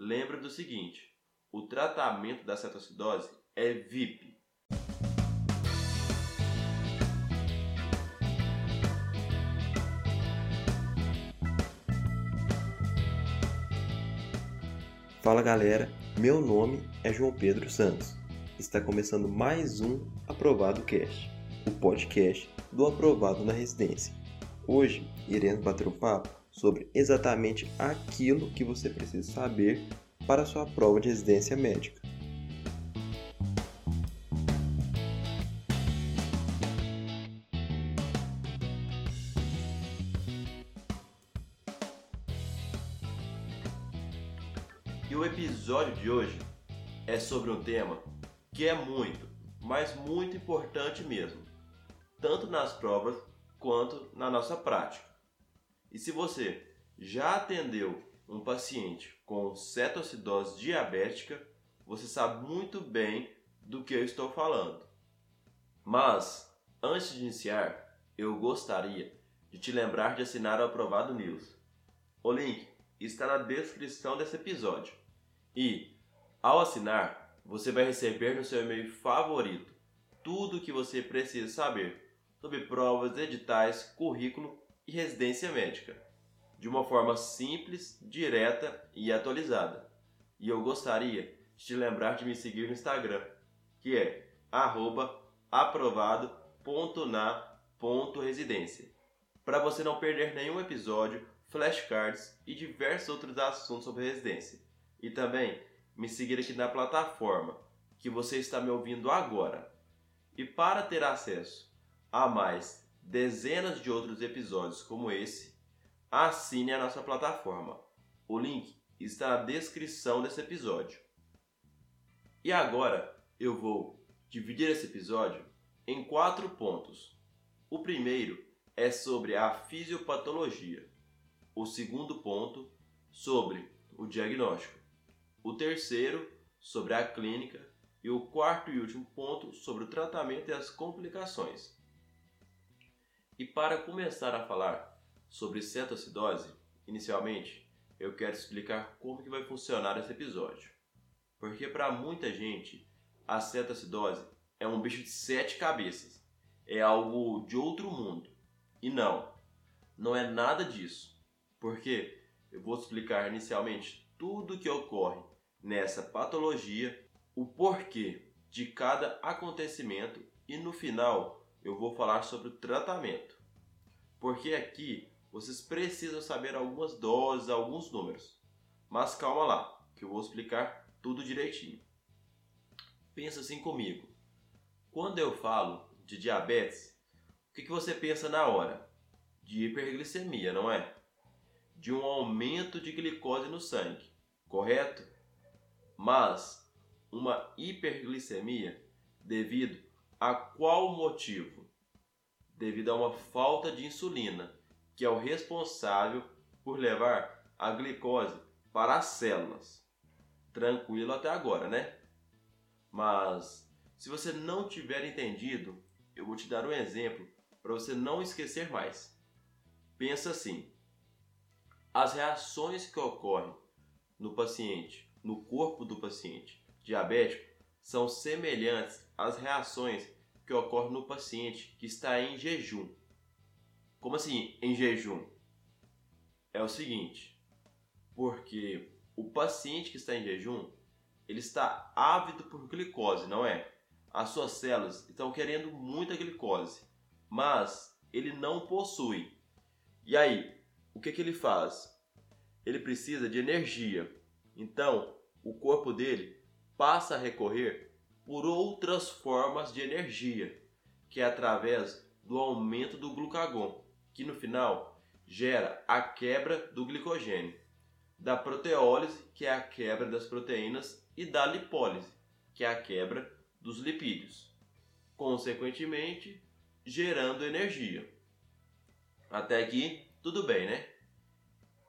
lembra do seguinte: o tratamento da cetoacidose é VIP. Fala galera, meu nome é João Pedro Santos. Está começando mais um Aprovado Cast, o podcast do Aprovado na Residência. Hoje iremos bater um papo sobre exatamente aquilo que você precisa saber para sua prova de residência médica. E o episódio de hoje é sobre um tema que é muito, mas muito importante mesmo, tanto nas provas quanto na nossa prática. E se você já atendeu um paciente com cetoacidose diabética, você sabe muito bem do que eu estou falando. Mas, antes de iniciar, eu gostaria de te lembrar de assinar o Aprovado News. O link está na descrição desse episódio. E, ao assinar, você vai receber no seu e-mail favorito tudo o que você precisa saber sobre provas, editais, currículo e residência médica, de uma forma simples, direta e atualizada. E eu gostaria de te lembrar de me seguir no Instagram, que é aprovado.na.residência, para você não perder nenhum episódio, flashcards e diversos outros assuntos sobre residência. E também me seguir aqui na plataforma que você está me ouvindo agora. E para ter acesso a mais dezenas de outros episódios como esse, assine a nossa plataforma. O link está na descrição desse episódio. E agora eu vou dividir esse episódio em quatro pontos. O primeiro é sobre a fisiopatologia. O segundo ponto, sobre o diagnóstico. O terceiro, sobre a clínica. E o quarto e último ponto, sobre o tratamento e as complicações. E para começar a falar sobre cetoacidose, inicialmente eu quero explicar como que vai funcionar esse episódio. Porque para muita gente, a cetoacidose é um bicho de sete cabeças. É algo de outro mundo. E não, não é nada disso. Porque eu vou explicar inicialmente tudo o que ocorre nessa patologia, o porquê de cada acontecimento e no final eu vou falar sobre o tratamento. Porque aqui vocês precisam saber algumas doses, alguns números. Mas calma lá, que eu vou explicar tudo direitinho. Pensa assim comigo. Quando eu falo de diabetes, o que, que você pensa na hora? De hiperglicemia, não é? De um aumento de glicose no sangue, correto? Mas uma hiperglicemia devido a qual motivo? Devido a uma falta de insulina, que é o responsável por levar a glicose para as células. Tranquilo até agora, né? Mas se você não tiver entendido, eu vou te dar um exemplo para você não esquecer mais. Pensa assim: as reações que ocorrem no paciente, no corpo do paciente diabético, são semelhantes às reações que ocorrem no paciente que está em jejum. Como assim em jejum? É o seguinte, porque o paciente que está em jejum, ele está ávido por glicose, não é? As suas células estão querendo muita glicose, mas ele não possui. E aí, o que, que ele faz? Ele precisa de energia. Então, o corpo dele passa a recorrer por outras formas de energia, que é através do aumento do glucagon, que no final gera a quebra do glicogênio, da proteólise, que é a quebra das proteínas, e da lipólise, que é a quebra dos lipídios, consequentemente gerando energia. Até aqui, tudo bem, né?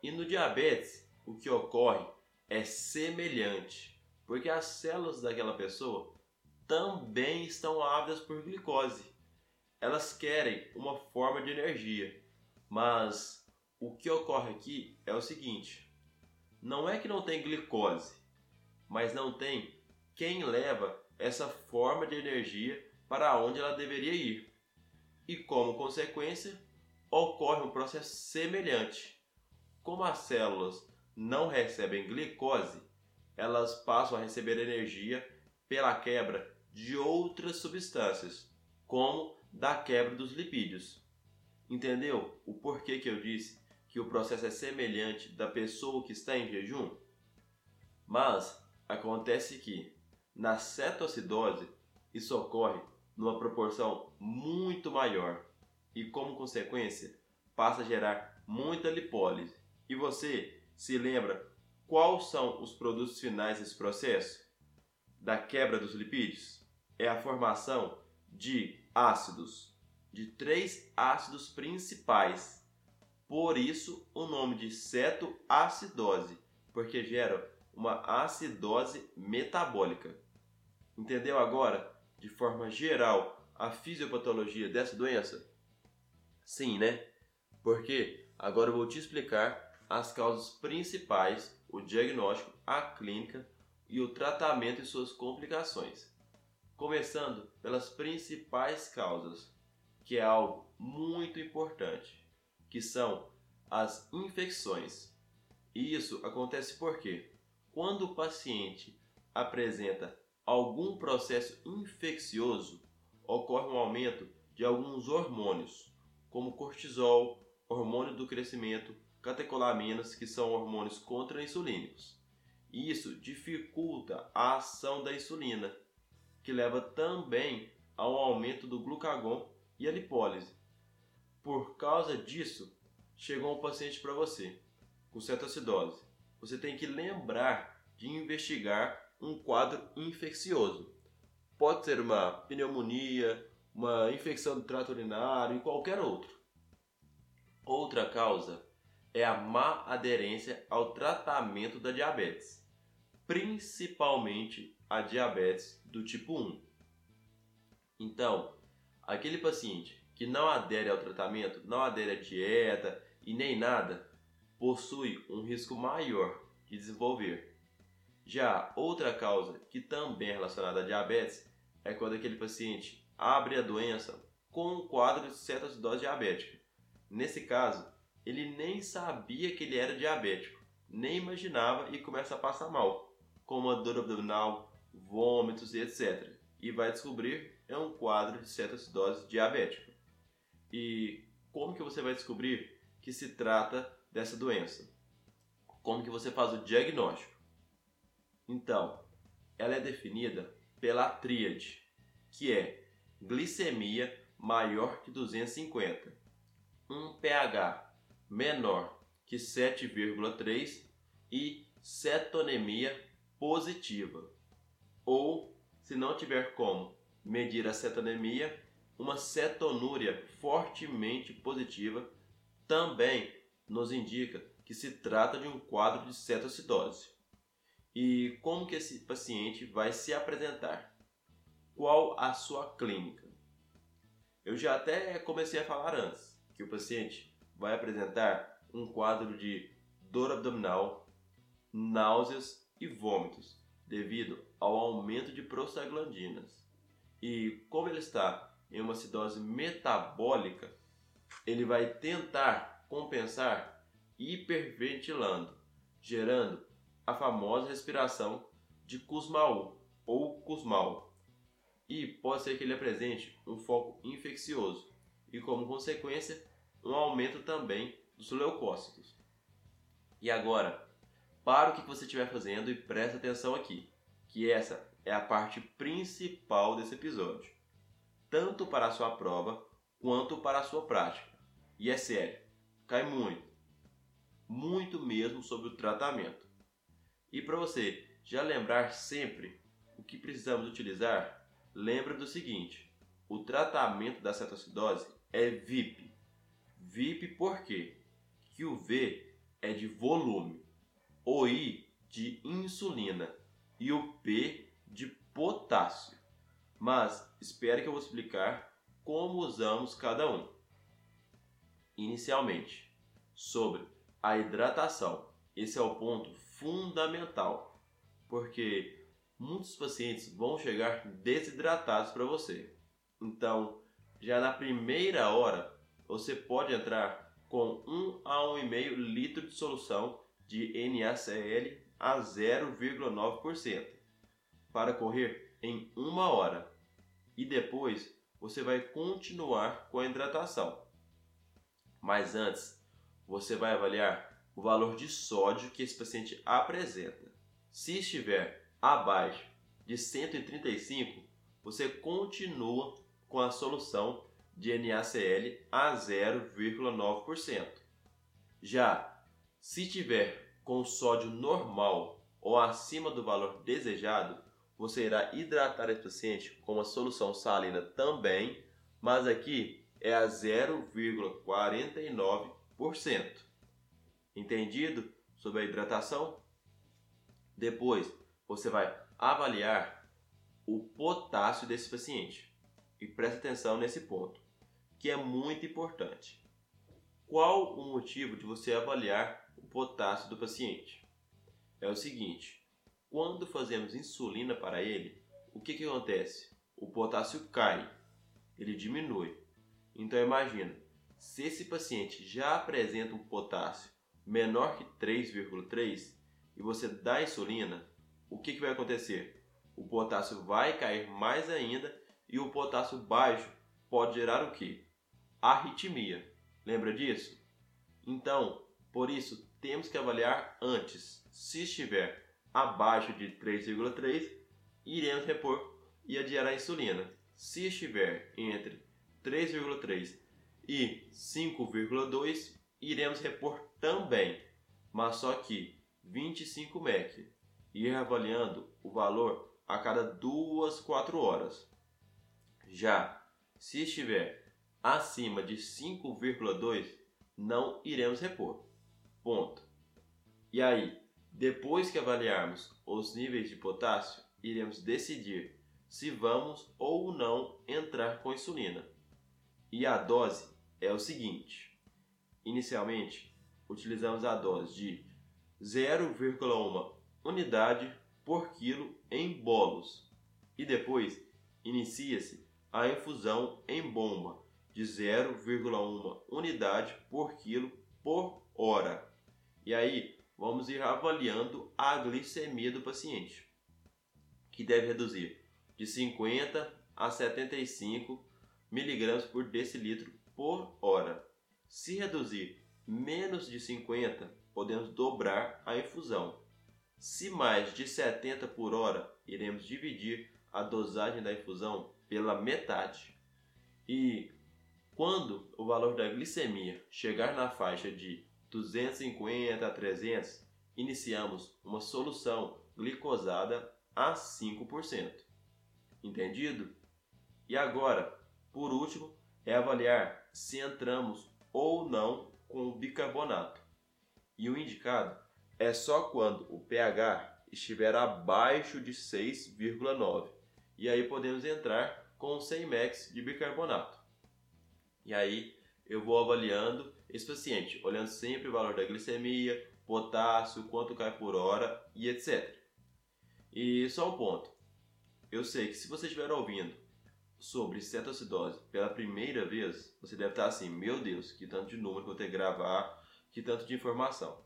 E no diabetes, o que ocorre é semelhante, porque as células daquela pessoa também estão ávidas por glicose. Elas querem uma forma de energia, mas o que ocorre aqui é o seguinte: não é que não tem glicose, mas não tem quem leva essa forma de energia para onde ela deveria ir. E como consequência, ocorre um processo semelhante. Como as células não recebem glicose, elas passam a receber energia pela quebra de outras substâncias, como da quebra dos lipídios. Entendeu o porquê que eu disse que o processo é semelhante da pessoa que está em jejum? Mas acontece que na cetoacidose isso ocorre numa proporção muito maior e, como consequência, passa a gerar muita lipólise. E você se lembra quais são os produtos finais desse processo? Da quebra dos lipídios? É a formação de ácidos, de três ácidos principais. Por isso, o nome de cetoacidose, porque gera uma acidose metabólica. Entendeu agora, de forma geral, a fisiopatologia dessa doença? Sim, né? Porque agora eu vou te explicar as causas principais, o diagnóstico, a clínica e o tratamento e suas complicações. Começando pelas principais causas, que é algo muito importante, que são as infecções. E isso acontece porque quando o paciente apresenta algum processo infeccioso, ocorre um aumento de alguns hormônios, como cortisol, hormônio do crescimento, catecolaminas, que são hormônios contra-insulínicos. Isso dificulta a ação da insulina, que leva também ao aumento do glucagon e a lipólise. Por causa disso, chegou um paciente para você com cetoacidose. Você tem que lembrar de investigar um quadro infeccioso. Pode ser uma pneumonia, uma infecção do trato urinário e qualquer outro. Outra causa é a má aderência ao tratamento da diabetes, principalmente a diabetes do tipo 1. Então, aquele paciente que não adere ao tratamento, não adere à dieta e nem nada, possui um risco maior de desenvolver. Já outra causa que também é relacionada à diabetes é quando aquele paciente abre a doença com um quadro de cetoacidose diabética. Nesse caso, ele nem sabia que ele era diabético, nem imaginava e começa a passar mal, como a dor abdominal, vômitos e etc. E vai descobrir é um quadro de cetoacidose diabética. E como que você vai descobrir que se trata dessa doença? Como que você faz o diagnóstico? Então, ela é definida pela tríade, que é glicemia maior que 250, um pH menor que 7,3 e cetonemia positiva. Ou, se não tiver como medir a cetonemia, uma cetonúria fortemente positiva também nos indica que se trata de um quadro de cetoacidose. E como que esse paciente vai se apresentar? Qual a sua clínica? Eu já até comecei a falar antes que o paciente vai apresentar um quadro de dor abdominal, náuseas e vômitos devido ao aumento de prostaglandinas. E como ele está em uma acidose metabólica, ele vai tentar compensar hiperventilando, gerando a famosa respiração de Kussmaul ou Kussmaul. E pode ser que ele apresente um foco infeccioso e, como consequência, um aumento também dos leucócitos. E agora, para o que você estiver fazendo e preste atenção aqui, que essa é a parte principal desse episódio, tanto para a sua prova quanto para a sua prática. E é sério, cai muito, muito mesmo sobre o tratamento. E para você já lembrar sempre o que precisamos utilizar, lembra do seguinte: o tratamento da cetoacidose é VIP. VIP por quê? Que o V é de volume, o I de insulina e o P de potássio. Mas espere que eu vou explicar como usamos cada um. Inicialmente, sobre a hidratação. Esse é o ponto fundamental, porque muitos pacientes vão chegar desidratados para você. Então, já na primeira hora, você pode entrar com 1 a 1,5 litro de solução de NaCl a 0,9% para correr em uma hora. E depois você vai continuar com a hidratação. Mas antes, você vai avaliar o valor de sódio que esse paciente apresenta. Se estiver abaixo de 135, você continua com a solução de NaCl a 0,9%. Já se tiver com sódio normal ou acima do valor desejado, você irá hidratar esse paciente com uma solução salina também, mas aqui é a 0,49%. Entendido sobre a hidratação? Depois, você vai avaliar o potássio desse paciente. E preste atenção nesse ponto, que é muito importante. Qual o motivo de você avaliar o potássio do paciente? É o seguinte: quando fazemos insulina para ele, o que, que acontece? O potássio cai, ele diminui. Então imagina, se esse paciente já apresenta um potássio menor que 3,3 e você dá insulina, o que, que vai acontecer? O potássio vai cair mais ainda e o potássio baixo pode gerar o que? Arritmia. Lembra disso? Então, por isso, temos que avaliar antes. Se estiver abaixo de 3,3, iremos repor e adiar a insulina. Se estiver entre 3,3 e 5,2, iremos repor também, mas só que 25 mEq. Ir avaliando o valor a cada 2, 4 horas. Já se estiver acima de 5,2, não iremos repor. Ponto. E aí, depois que avaliarmos os níveis de potássio, iremos decidir se vamos ou não entrar com insulina. E a dose é o seguinte: inicialmente, utilizamos a dose de 0,1 unidade por quilo em bolos e depois inicia-se a infusão em bomba de 0,1 unidade por quilo por hora. E aí vamos ir avaliando a glicemia do paciente, que deve reduzir de 50 a 75 miligramas por decilitro por hora. Se reduzir menos de 50, podemos dobrar a infusão. Se mais de 70 por hora, iremos dividir a dosagem da infusão pela metade. E quando o valor da glicemia chegar na faixa de 250 a 300, iniciamos uma solução glicosada a 5%. Entendido? E agora, por último, é avaliar se entramos ou não com o bicarbonato. E o indicado é só quando o pH estiver abaixo de 6,9 e aí podemos entrar com 100 mEq de bicarbonato. E aí eu vou avaliando esse paciente, olhando sempre o valor da glicemia, potássio, quanto cai por hora e etc. E só um ponto. Eu sei que se você estiver ouvindo sobre cetoacidose pela primeira vez, você deve estar assim, meu Deus, que tanto de número que eu vou ter que gravar, que tanto de informação.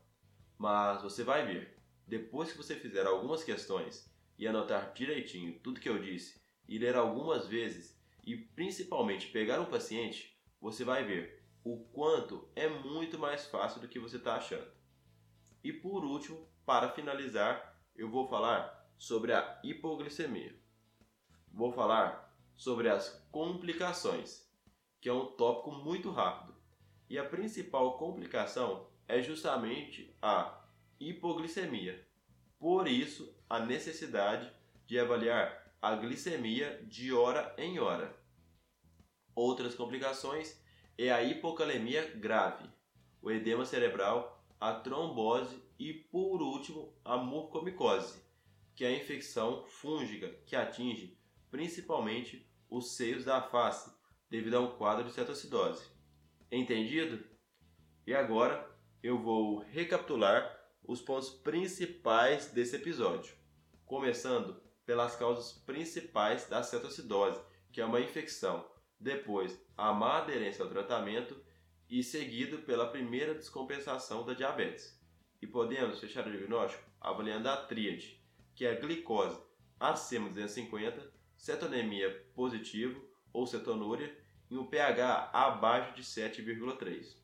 Mas você vai ver, depois que você fizer algumas questões e anotar direitinho tudo que eu disse e ler algumas vezes e principalmente pegar um paciente, você vai ver o quanto é muito mais fácil do que você está achando. E por último, para finalizar, eu vou falar sobre a hipoglicemia. Vou falar sobre as complicações, que é um tópico muito rápido. E a principal complicação é justamente a hipoglicemia. Por isso, a necessidade de avaliar a glicemia de hora em hora. Outras complicações é a hipocalemia grave, o edema cerebral, a trombose e, por último, a mucormicose, que é a infecção fúngica que atinge principalmente os seios da face devido a um quadro de cetoacidose. Entendido? E agora eu vou recapitular os pontos principais desse episódio, começando pelas causas principais da cetoacidose, que é uma infecção, depois a má aderência ao tratamento e seguido pela primeira descompensação da diabetes. E podemos fechar o diagnóstico avaliando a tríade, que é a glicose acima de 250, cetonemia positivo ou cetonúria e um pH abaixo de 7,3.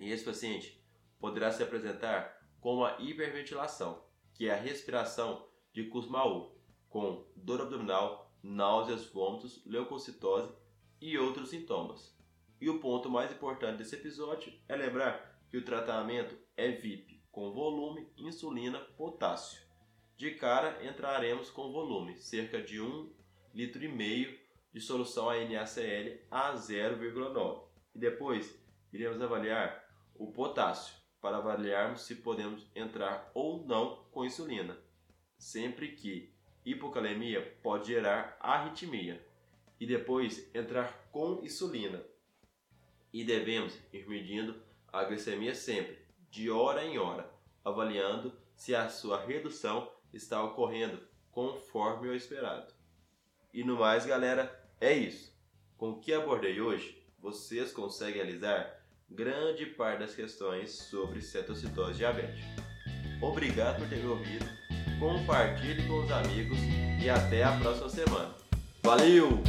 E esse paciente poderá se apresentar com a hiperventilação, que é a respiração de Kussmaul, com dor abdominal, náuseas, vômitos, leucocitose e outros sintomas. E o ponto mais importante desse episódio é lembrar que o tratamento é VIP, com volume, insulina, potássio. De cara entraremos com volume, cerca de 1,5 litro e meio de solução NaCl a 0,9. E depois iremos avaliar o potássio para avaliarmos se podemos entrar ou não com insulina, sempre que hipocalemia pode gerar arritmia, e depois entrar com insulina. E devemos ir medindo a glicemia sempre, de hora em hora, avaliando se a sua redução está ocorrendo conforme o esperado. E no mais, galera, é isso. Com o que abordei hoje, vocês conseguem realizar grande parte das questões sobre cetocitose diabética. Obrigado por ter me ouvido, compartilhe com os amigos e até a próxima semana. Valeu!